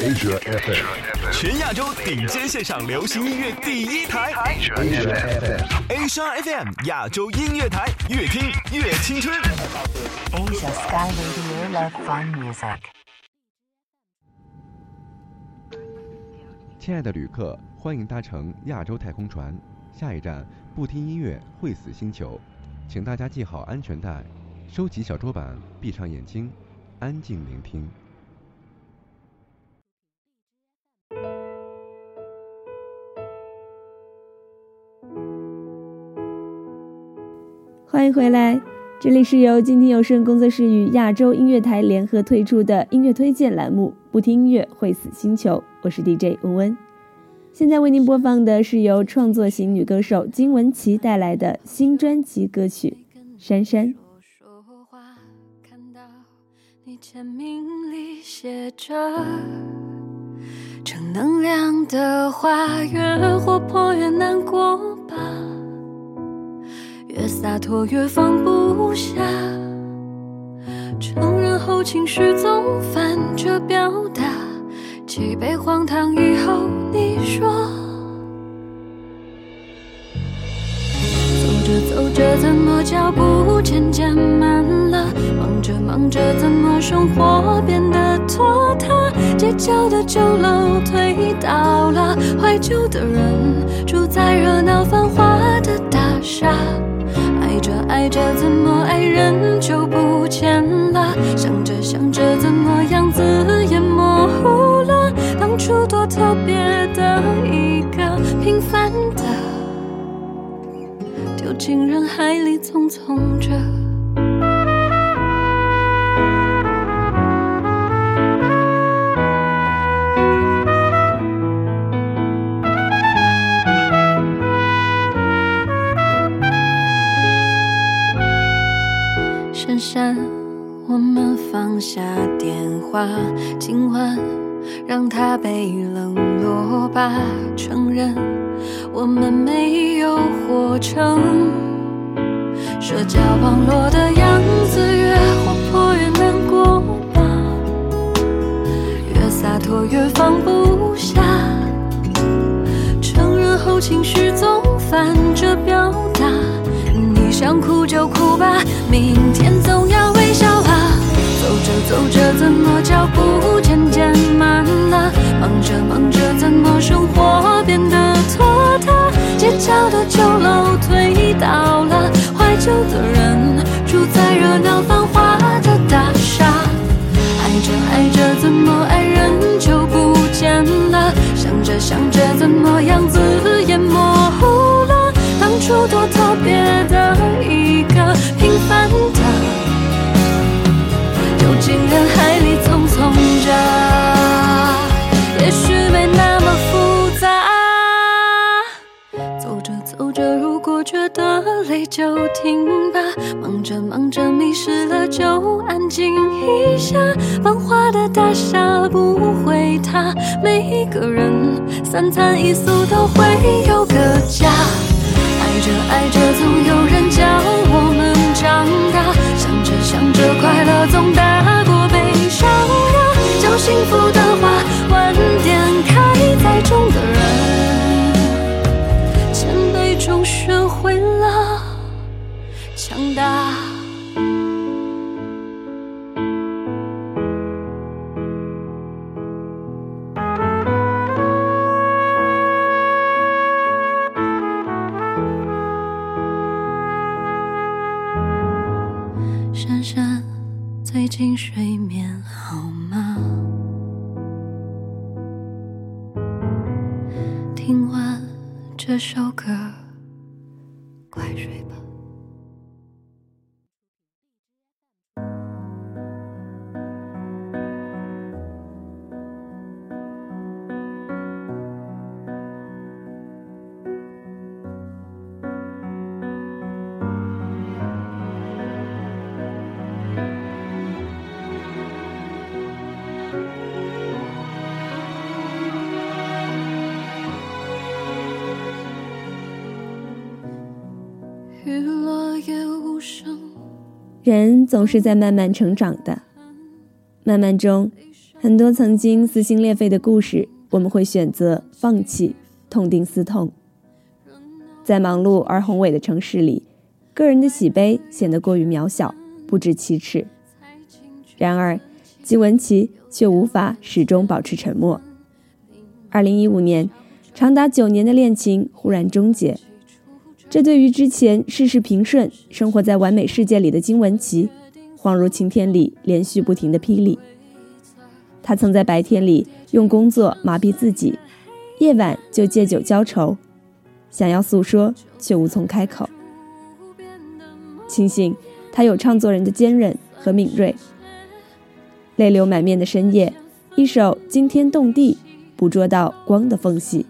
Asia FM，全亚洲顶尖线上流行音乐第一台，Asia FM，Asia FM 亚洲音乐台，越听越青春。Asia Sky Radio Love Fun Music。亲爱的旅客，欢迎搭乘亚洲太空船，下一站不听音乐会死星球，请大家系好安全带，收起小桌板，闭上眼睛，安静聆听。欢迎回来，这里是由静听有声工作室与亚洲音乐台联合推出的音乐推荐栏目《不听音乐会死星球》，我是 DJ 温温。现在为您播放的是由创作型女歌手金文岐带来的新专辑歌曲《珊珊》。正能量的话，越活泼越难过。洒脱越放不下，承认后情绪总反着表达，几杯荒唐以后你说，走着走着怎么脚步渐渐慢了，忙着忙着怎么生活变得拖沓，街角的酒楼推倒了，怀旧的人住在热闹繁华的大厦。爱着爱着，怎么爱人就不见了？想着想着，怎么样子也模糊了？当初多特别的一个平凡的，丢进人海里匆匆着。被冷落吧。承认我们没有活成社交网络的样子，越活泼越难过吧，越洒脱越放不下。承认后情绪总反着表达，你想哭就哭吧，明天总要微笑啊。走着走着，怎么脚步渐渐慢了？忙着忙着，怎么生活变得拖沓？街角的旧楼推倒了，怀旧的人住在热闹繁华的大厦。爱着爱着，怎么爱人就不见了？想着想着，怎么样子也模糊了？当初多特别的一个平凡的。进人海里匆匆着，也许没那么复杂。走着走着，如果觉得累就停吧。忙着忙着，迷失了就安静一下。繁华的大厦不会塌，每一个人三餐一宿都会有个家。爱着爱着，总有人教我们长大。想着想着，快乐总大过悲伤呀。讲幸福的话，总是在慢慢成长的，慢慢中，很多曾经撕心裂肺的故事，我们会选择放弃，痛定思痛。在忙碌而宏伟的城市里，个人的喜悲显得过于渺小，不值其齿。然而，金文岐却无法始终保持沉默。二零一五年，长达九年的恋情忽然终结，这对于之前事事平顺、生活在完美世界里的金文岐，恍如晴天里连续不停的霹雳。他曾在白天里用工作麻痹自己，夜晚就借酒浇愁，想要诉说却无从开口。庆幸他有唱作人的坚韧和敏锐。泪流满面的深夜，一首惊天动地，捕捉到光的缝隙。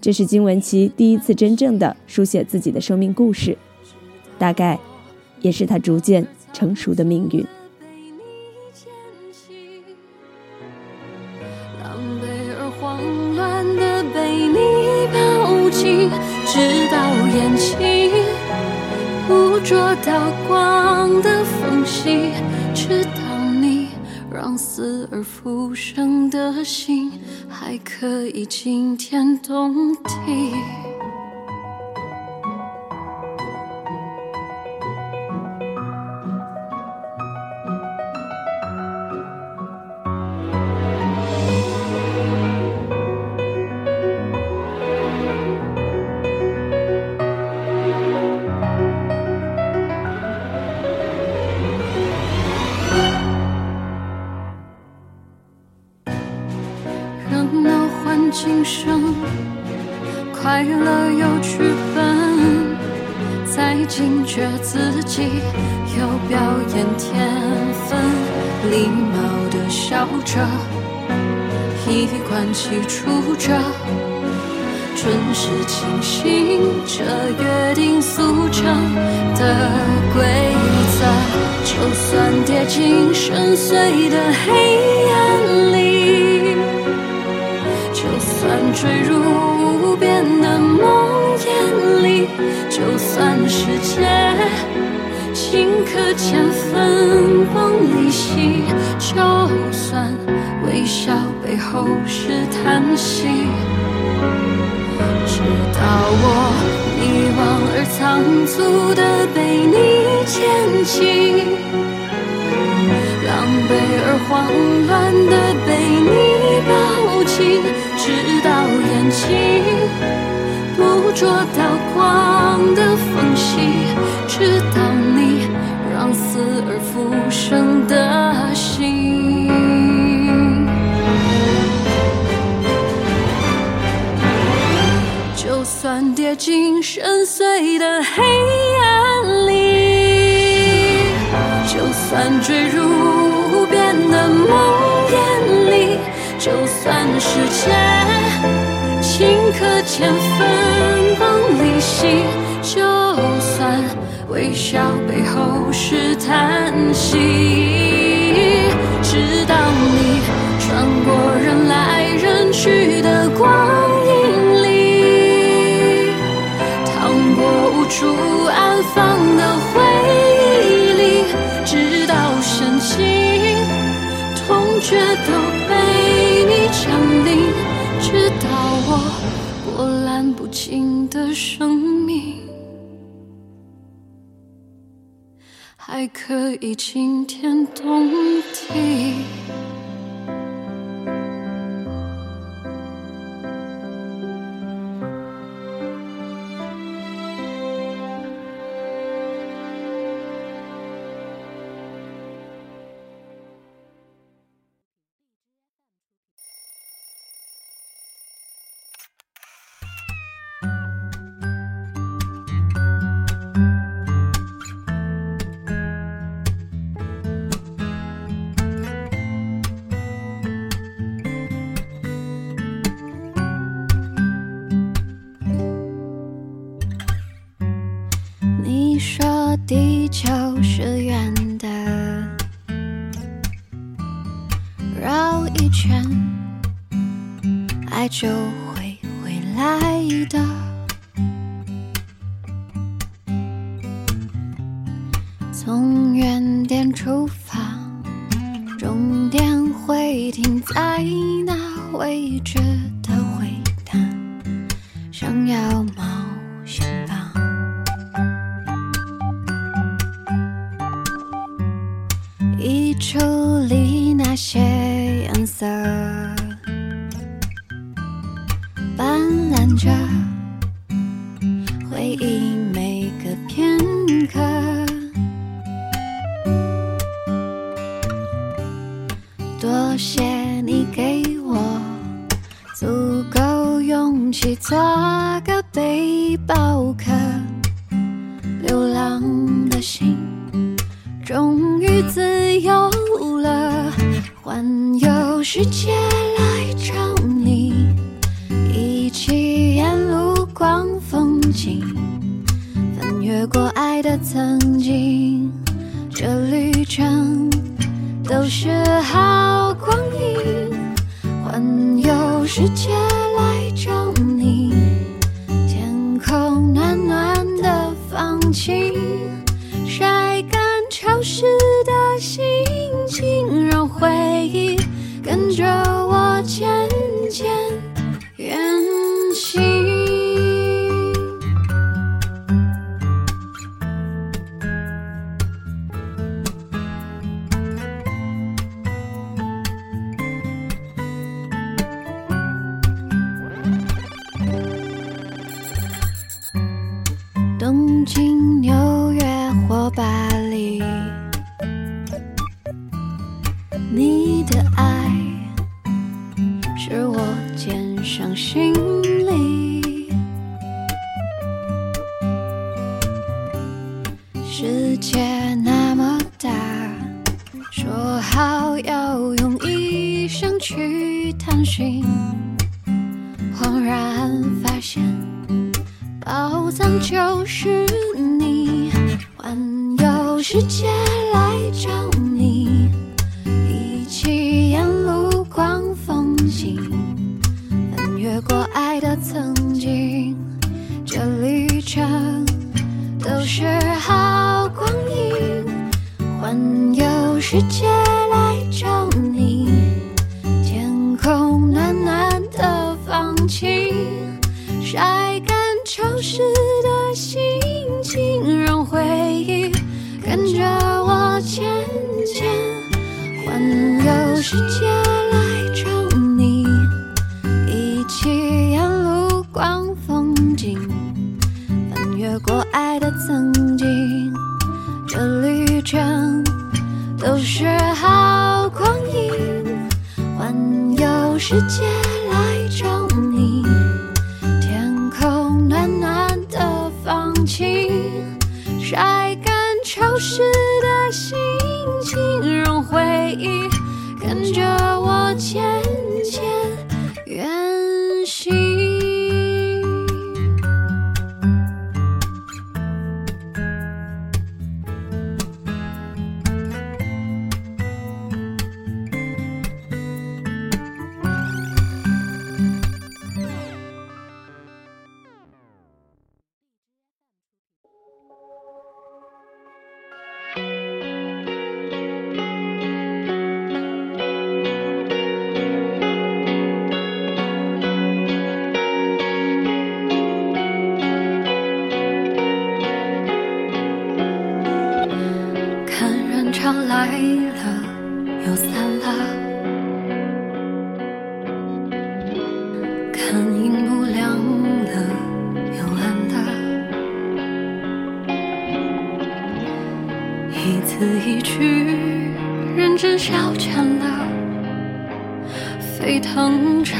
这是金文岐第一次真正的书写自己的生命故事，大概也是他逐渐成熟的命运。狼狈而慌乱的被你抱紧直到眼睛捕捉到光的缝隙，直到你让死而复生的心还可以惊天动地。着，衣冠齐出着，准时清醒着，约定俗成的规则，就算跌进深邃的黑暗里。就算坠入无边的梦魇里，就算世界顷刻间分崩离析，就算微笑背后是叹息，直到我迷惘而仓促的被你牵起，狼狈而慌乱的被你抱紧。直到眼睛捕捉到光的缝隙，直到你让死而复生的跌进深邃的黑暗里，就算坠入无边的梦魇里。就算世界顷刻间分崩离析，就算微笑背后是叹息，处安放的回忆里，直到深情痛觉都被你。降临，直到我波澜不惊的生命还可以惊天动。地着回忆跟着我前来找世界来找你，天空暖暖的放晴，晒干潮湿的心情，让回忆跟着。字一句，认真消遣了，沸腾着。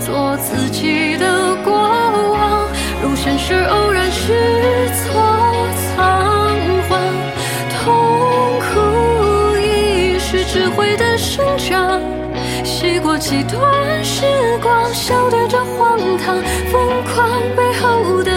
做自己的国王。如现实偶然失措仓皇，痛苦已是智慧的生长。洗过几段时光，笑对着荒唐，疯狂背后的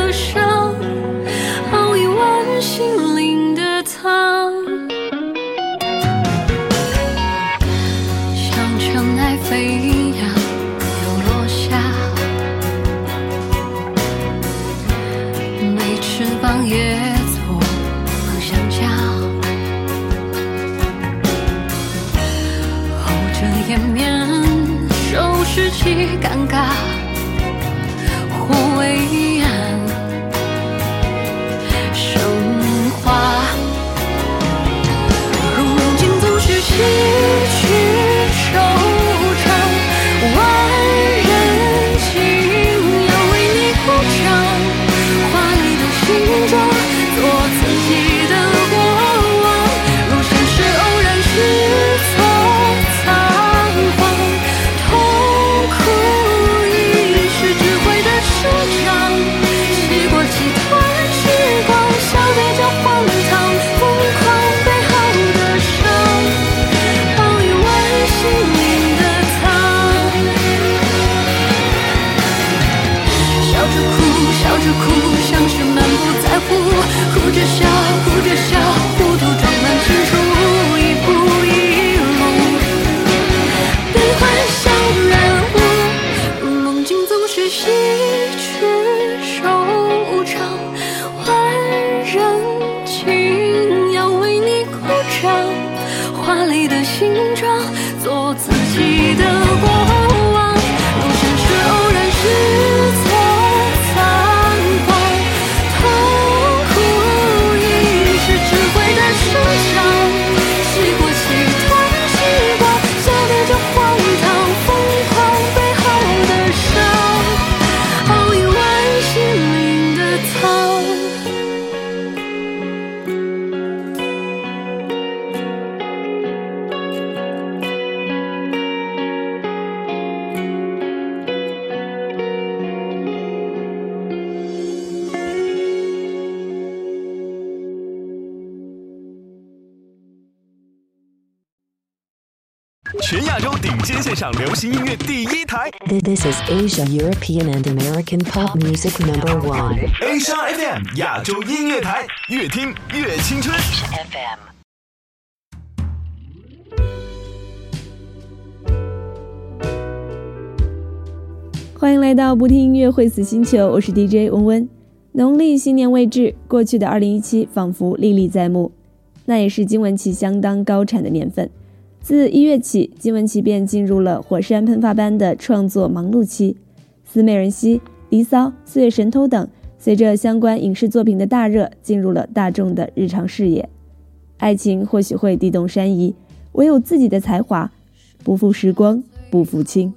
行音乐第一台 This is Asia, European, and American pop music number one. Asia FM 亚洲音乐台，越听越青春。FM 欢迎来到不听音乐会死星球，我是 DJ 温温。农历新年未至，过去的2017仿佛历历在目，那也是金玟岐相当高产的年份。自一月起，金玟岐便进入了火山喷发般的创作忙碌期，《思美人兮》《离骚》《四月神偷》等，随着相关影视作品的大热，进入了大众的日常视野。爱情或许会地动山移，唯有自己的才华，不负时光，不负卿。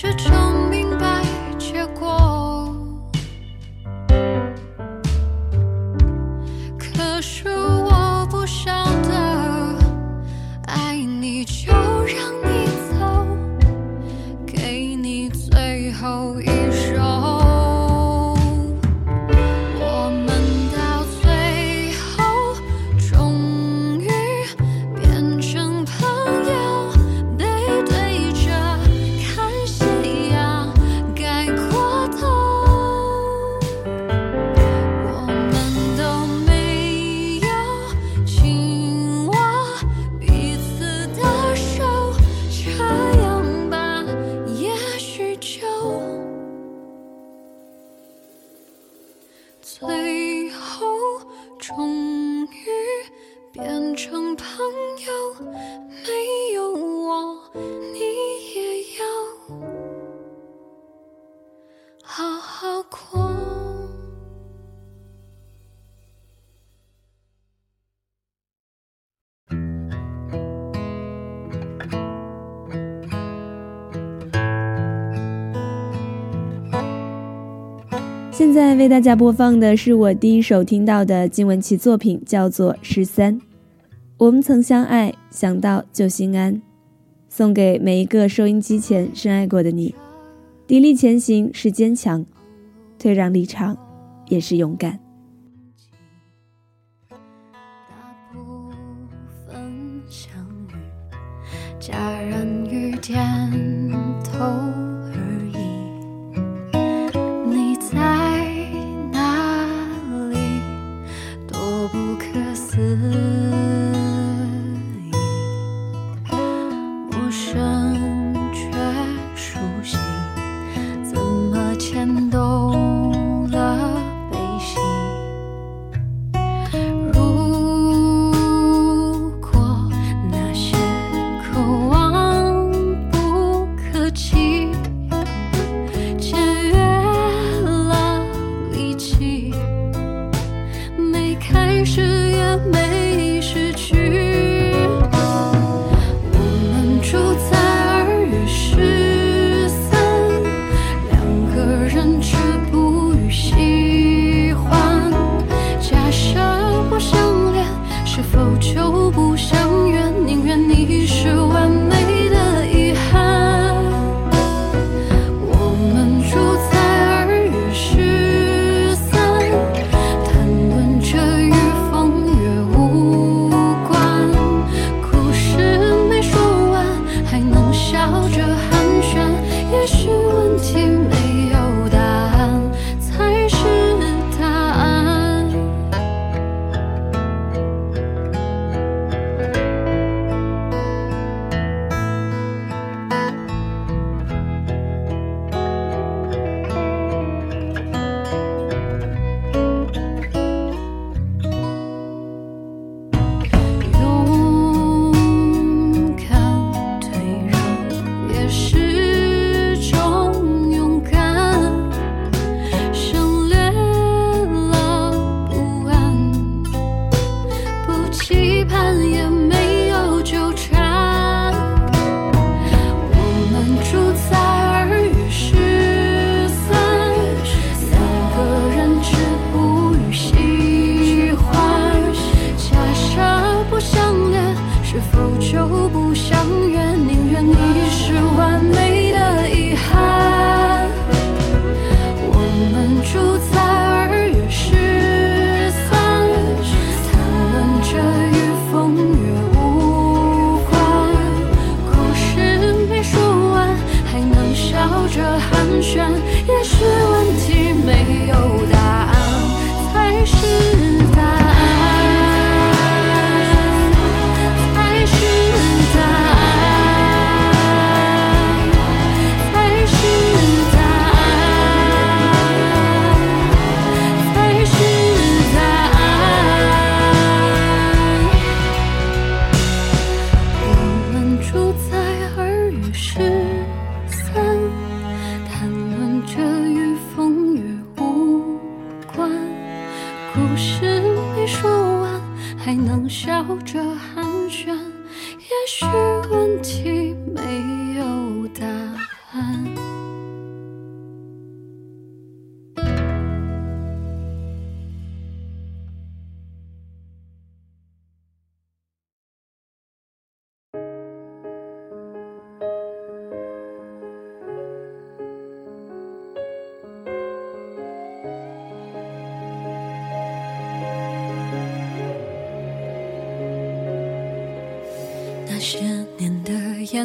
始终明白结果。在为大家播放的是我第一首听到的金玟岐作品，叫做《十三》。我们曾相爱，想到就心安，送给每一个收音机前深爱过的你。砥砺前行是坚强，退让离场也是勇敢。大部分相遇，家人雨天。to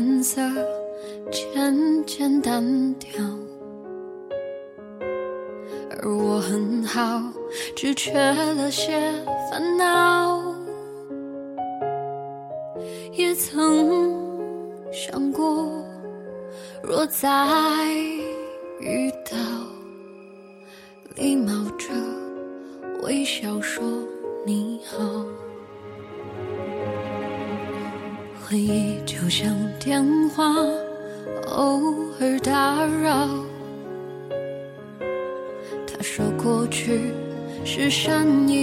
颜色渐渐淡掉，而我很好，只缺了些烦恼。也曾想过，若再遇到，是善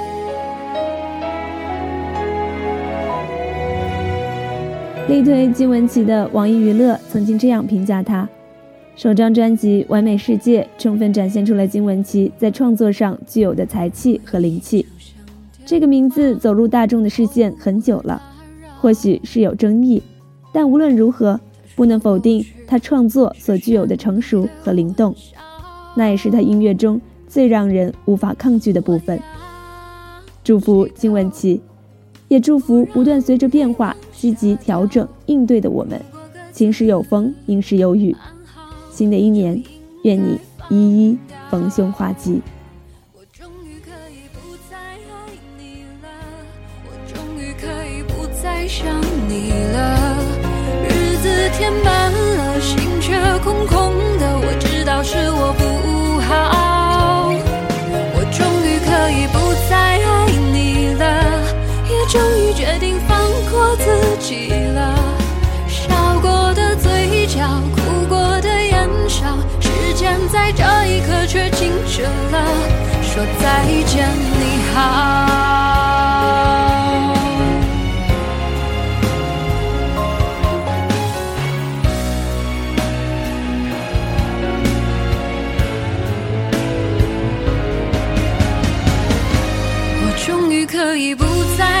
力推金玟岐的网易娱乐曾经这样评价他：首张专辑《完美世界》充分展现出了金玟岐在创作上具有的才气和灵气。这个名字走入大众的视线很久了，或许是有争议，但无论如何，不能否定他创作所具有的成熟和灵动，那也是他音乐中最让人无法抗拒的部分。祝福金玟岐，也祝福不断随着变化积极调整应对的我们。晴时有风，阴时有雨。新的一年，愿你一一逢凶化吉。我终于可以不再爱你了，我终于可以不再想你了。日子填满了，心却空空起了。笑过的嘴角，哭过的眼梢，时间在这一刻却静止了，说再见，你好。我终于可以不再